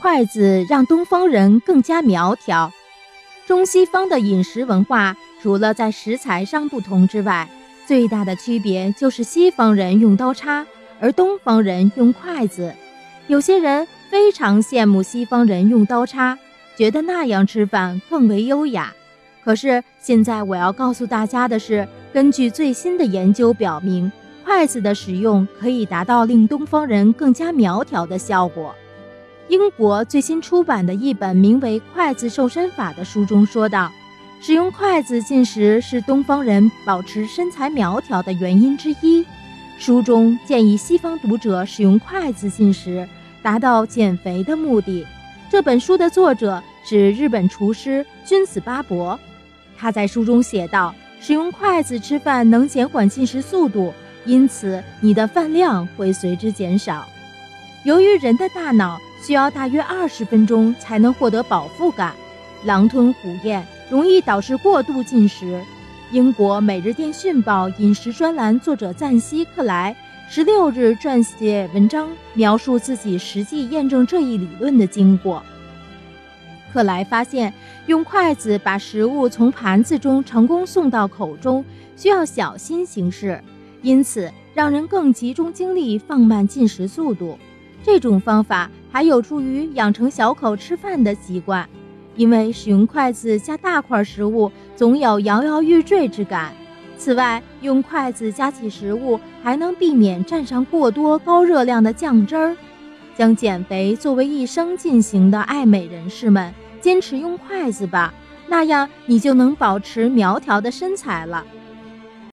筷子让东方人更加苗条。中西方的饮食文化除了在食材上不同之外，最大的区别就是西方人用刀叉，而东方人用筷子。有些人非常羡慕西方人用刀叉，觉得那样吃饭更为优雅。可是现在我要告诉大家的是，根据最新的研究表明，筷子的使用可以达到令东方人更加苗条的效果。英国最新出版的一本名为《筷子瘦身法》的书中说道，使用筷子进食是东方人保持身材苗条的原因之一。书中建议西方读者使用筷子进食，达到减肥的目的。这本书的作者是日本厨师君子巴博，他在书中写道：“使用筷子吃饭能减缓进食速度，因此你的饭量会随之减少。”由于人的大脑需要大约二十分钟才能获得饱腹感，狼吞虎咽容易导致过度进食。英国《每日电讯报》饮食专栏作者赞西·克莱十六日撰写文章，描述自己实际验证这一理论的经过。克莱发现，用筷子把食物从盘子中成功送到口中需要小心行事，因此让人更集中精力，放慢进食速度。这种方法还有助于养成小口吃饭的习惯，因为使用筷子夹大块食物总有摇摇欲坠之感。此外，用筷子夹起食物还能避免蘸上过多高热量的酱汁儿。将减肥作为一生进行的爱美人士们，坚持用筷子吧，那样你就能保持苗条的身材了。